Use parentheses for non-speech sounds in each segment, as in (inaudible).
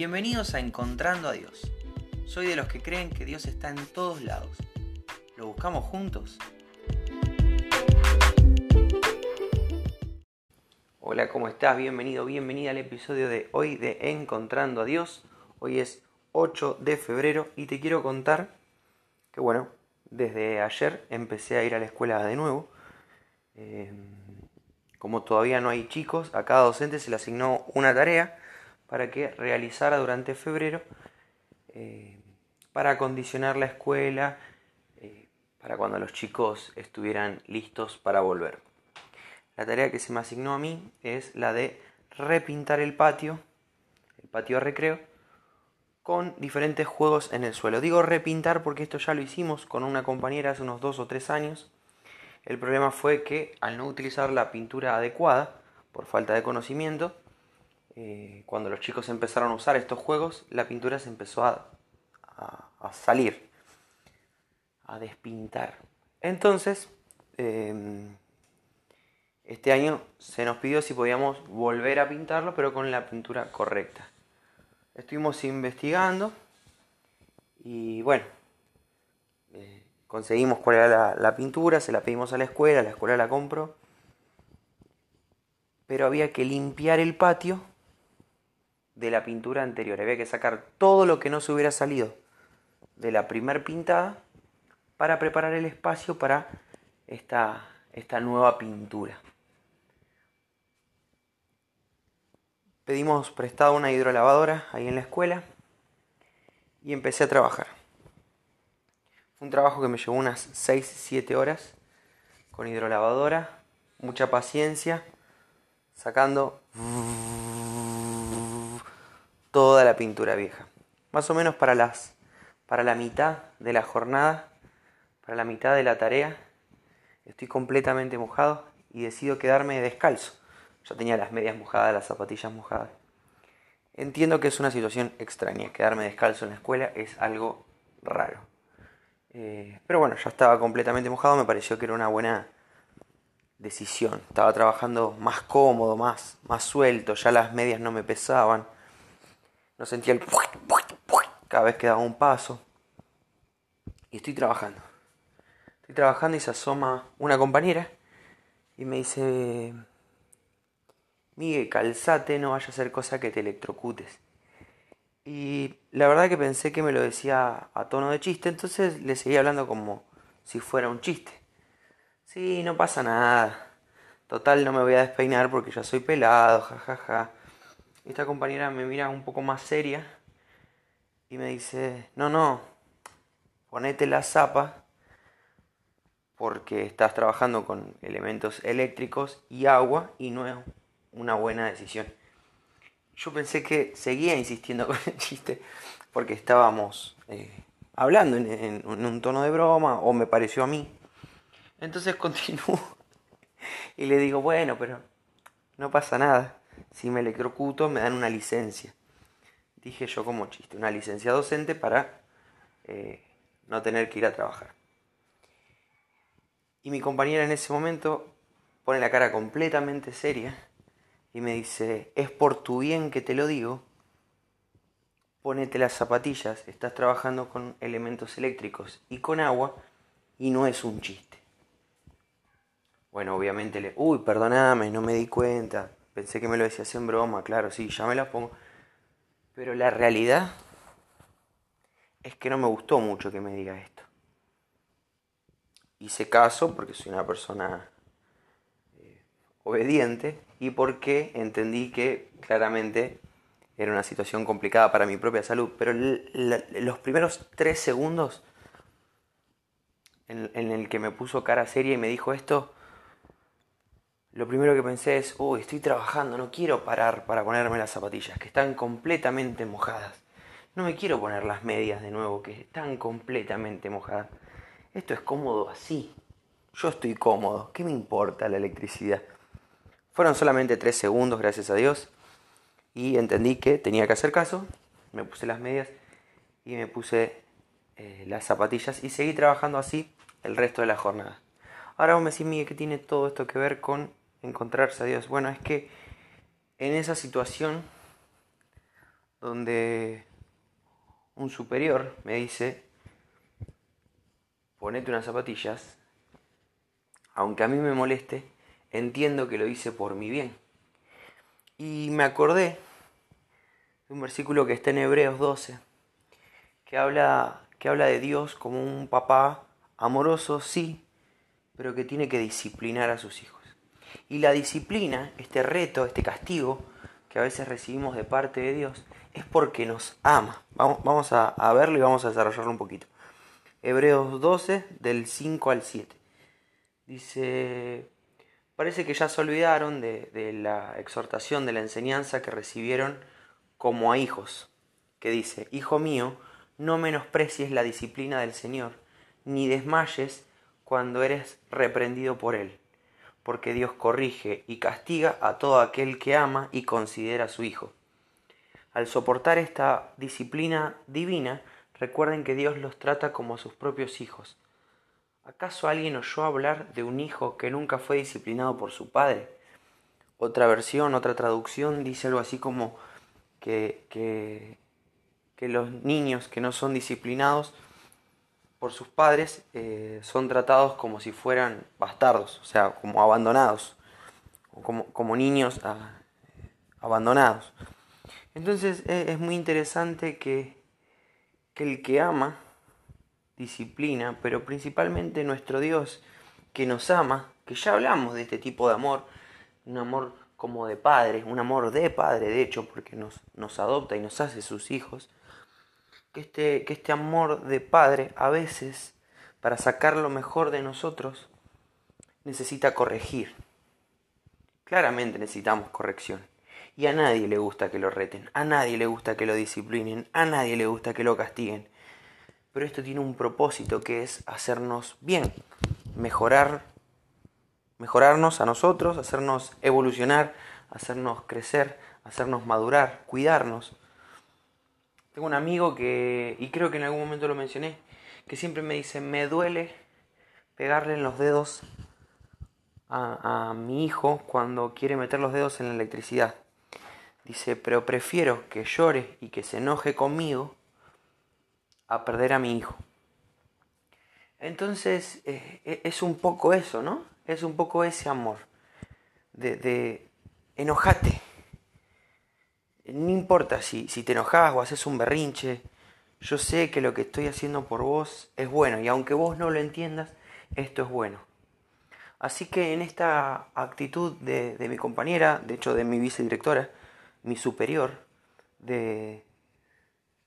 Bienvenidos a Encontrando a Dios. Soy de los que creen que Dios está en todos lados. ¿Lo buscamos juntos? Hola, ¿cómo estás? Bienvenido, bienvenida al episodio de hoy de Encontrando a Dios. Hoy es 8 de febrero y te quiero contar que bueno, desde ayer empecé a ir a la escuela de nuevo. Eh, como todavía no hay chicos, a cada docente se le asignó una tarea para que realizara durante febrero eh, para acondicionar la escuela eh, para cuando los chicos estuvieran listos para volver. La tarea que se me asignó a mí es la de repintar el patio, el patio de recreo, con diferentes juegos en el suelo. Digo repintar porque esto ya lo hicimos con una compañera hace unos dos o tres años. El problema fue que al no utilizar la pintura adecuada, por falta de conocimiento, eh, cuando los chicos empezaron a usar estos juegos, la pintura se empezó a, salir, a despintar. Entonces, em, este año se nos pidió si podíamos volver a pintarlo, pero con la pintura correcta. Estuvimos investigando y bueno, eh, conseguimos cuál era la, la, pintura, se la pedimos a la escuela, la escuela la compró, pero había que limpiar el patio de la pintura anterior. Había que sacar todo lo que no se hubiera salido de la primer pintada para preparar el espacio para esta, esta nueva pintura. Pedimos prestado una hidrolavadora ahí en la escuela y empecé a trabajar. Fue un trabajo que me llevó unas 6-7 horas con hidrolavadora, mucha paciencia, sacando toda la pintura vieja. Más o menos para las para la mitad de la jornada, para la mitad de la tarea, estoy completamente mojado y decido quedarme descalzo. Ya tenía las medias mojadas, las zapatillas mojadas. Entiendo que es una situación extraña, quedarme descalzo en la escuela es algo raro. Eh, pero bueno, ya estaba completamente mojado, me pareció que era una buena decisión. Estaba trabajando más cómodo, más, más suelto, ya las medias no me pesaban no sentía el cada vez que daba un paso. Y estoy trabajando. Estoy trabajando y se asoma una compañera y me dice, Miguel, calzate, no vaya a ser cosa que te electrocutes. Y la verdad que pensé que me lo decía a tono de chiste, entonces le seguí hablando como si fuera un chiste. Sí, no pasa nada. Total, no me voy a despeinar porque ya soy pelado, jajaja. Ja, ja. Esta compañera me mira un poco más seria y me dice, no, no, ponete la zapa porque estás trabajando con elementos eléctricos y agua y no es una buena decisión. Yo pensé que seguía insistiendo (laughs) con el chiste porque estábamos eh, hablando en, en, un tono de broma o me pareció a mí. Entonces (laughs) continúo y le digo, bueno, pero no pasa nada si me electrocuto me dan una licencia. Dije yo como chiste, una licencia docente para eh, no tener que ir a trabajar. Y mi compañera en ese momento pone la cara completamente seria y me dice, es por tu bien que te lo digo, ponete las zapatillas, estás trabajando con elementos eléctricos y con agua y no es un chiste. Bueno, obviamente le, uy, perdoname, no me di cuenta, Pensé que me lo decías en broma, claro, sí, ya me la pongo. Pero la realidad es que no me gustó mucho que me diga esto. Hice caso porque soy una persona eh, obediente y porque entendí que claramente era una situación complicada para mi propia salud. Pero los primeros tres segundos en, en el que me puso cara seria y me dijo esto, lo primero que pensé es, uy, estoy trabajando, no quiero parar para ponerme las zapatillas, que están completamente mojadas. No me quiero poner las medias de nuevo, que están completamente mojadas. Esto es cómodo así. Yo estoy cómodo, ¿qué me importa la electricidad? Fueron solamente tres segundos, gracias a Dios, y entendí que tenía que hacer caso, me puse las medias y me puse eh, las zapatillas y seguí trabajando así el resto de la jornada. Ahora vos me decís, Miguel, ¿qué tiene todo esto que ver con encontrarse a Dios. Bueno, es que en esa situación donde un superior me dice, ponete unas zapatillas, aunque a mí me moleste, entiendo que lo hice por mi bien. Y me acordé de un versículo que está en Hebreos 12, que habla, que habla de Dios como un papá amoroso, sí, pero que tiene que disciplinar a sus hijos. Y la disciplina, este reto, este castigo que a veces recibimos de parte de Dios, es porque nos ama. Vamos, a, verlo y vamos a desarrollarlo un poquito. Hebreos 12, del 5 al 7. Dice, parece que ya se olvidaron de la exhortación, de la enseñanza que recibieron como a hijos, que dice, Hijo mío, no menosprecies la disciplina del Señor, ni desmayes cuando eres reprendido por Él, porque Dios corrige y castiga a todo aquel que ama y considera a su Hijo. Al soportar esta disciplina divina, recuerden que Dios los trata como a sus propios hijos. ¿Acaso alguien oyó hablar de un hijo que nunca fue disciplinado por su padre? Otra versión, otra traducción dice algo así como que, que, que los niños que no son disciplinados por sus padres eh, son tratados como si fueran bastardos, o sea, como abandonados, como, como niños ah, abandonados. Entonces e, es muy interesante que, que el que ama disciplina, pero principalmente nuestro Dios que nos ama, que ya hablamos de este tipo de amor, un amor como de padre, un amor de padre, de hecho, porque nos, nos adopta y nos hace sus hijos, que este, que este amor de padre a veces, para sacar lo mejor de nosotros, necesita corregir. Claramente necesitamos corrección. Y a nadie le gusta que lo reten, a nadie le gusta que lo disciplinen, a nadie le gusta que lo castiguen. Pero esto tiene un propósito que es hacernos bien, mejorar, mejorarnos a nosotros, hacernos evolucionar, hacernos crecer, hacernos madurar, cuidarnos. Tengo un amigo que, y creo que en algún momento lo mencioné, que siempre me dice, me duele pegarle en los dedos a, mi hijo cuando quiere meter los dedos en la electricidad. Dice, pero prefiero que llore y que se enoje conmigo a perder a mi hijo. Entonces eh, es un poco eso, ¿no? Es un poco ese amor. De, de enojate. No importa si, si te enojas o haces un berrinche. Yo sé que lo que estoy haciendo por vos es bueno y aunque vos no lo entiendas, esto es bueno. Así que en esta actitud de, de mi compañera, de hecho de mi vicedirectora, mi superior, de,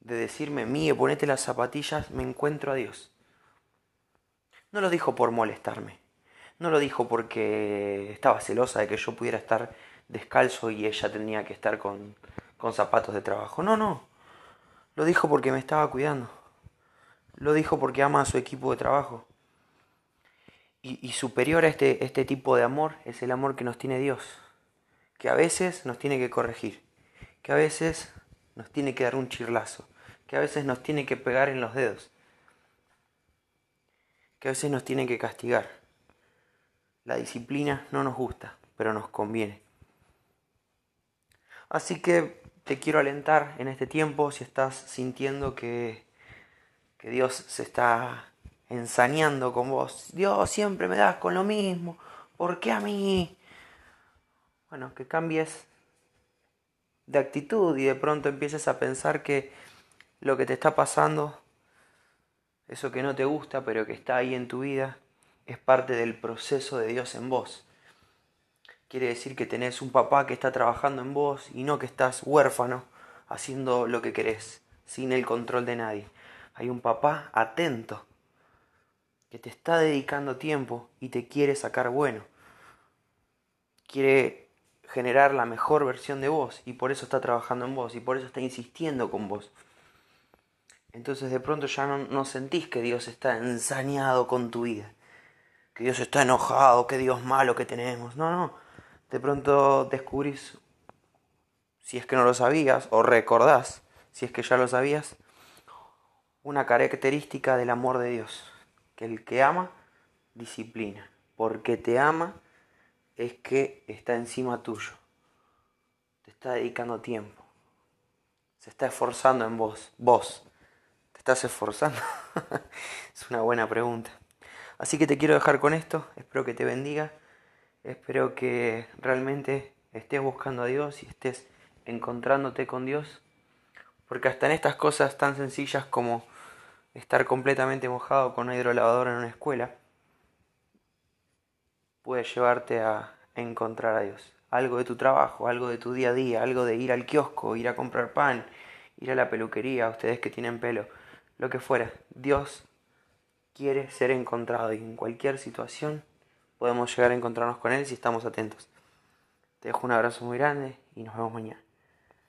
de decirme, Mie, ponete las zapatillas, me encuentro a Dios. No lo dijo por molestarme. No lo dijo porque estaba celosa de que yo pudiera estar descalzo y ella tenía que estar con, con zapatos de trabajo. No, no. Lo dijo porque me estaba cuidando. Lo dijo porque ama a su equipo de trabajo. Y, superior a este, este tipo de amor es el amor que nos tiene Dios. Que a veces nos tiene que corregir. Que a veces nos tiene que dar un chirlazo que a veces nos tiene que pegar en los dedos, que a veces nos tiene que castigar. La disciplina no nos gusta, pero nos conviene. Así que te quiero alentar en este tiempo si estás sintiendo que, que Dios se está ensañando con vos. Dios siempre me das con lo mismo. ¿Por qué a mí? Bueno, que cambies de actitud y de pronto empieces a pensar que lo que te está pasando, eso que no te gusta pero que está ahí en tu vida, es parte del proceso de Dios en vos. Quiere decir que tenés un papá que está trabajando en vos y no que estás huérfano haciendo lo que querés, sin el control de nadie. Hay un papá atento que te está dedicando tiempo y te quiere sacar bueno. Quiere generar la mejor versión de vos y por eso está trabajando en vos y por eso está insistiendo con vos. Entonces de pronto ya no, sentís que Dios está ensañado con tu vida, que Dios está enojado, que Dios malo que tenemos. No, no. De pronto descubrís, si es que no lo sabías, o recordás, si es que ya lo sabías, una característica del amor de Dios, que el que ama, disciplina. Porque te ama es que está encima tuyo, te está dedicando tiempo se está esforzando en vos? Vos. ¿Te estás esforzando? (laughs) es una buena pregunta. Así que te quiero dejar con esto. Espero que te bendiga. Espero que realmente estés buscando a Dios y estés encontrándote con Dios. Porque hasta en estas cosas tan sencillas como estar completamente mojado con una hidrolavadora en una escuela, puede llevarte a encontrar a Dios. Algo de tu trabajo, algo de tu día a día, algo de ir al kiosco, ir a comprar pan, ir a la peluquería, ustedes que tienen pelo, lo que fuera. Dios quiere ser encontrado y en cualquier situación podemos llegar a encontrarnos con Él si estamos atentos. Te dejo un abrazo muy grande y nos vemos mañana.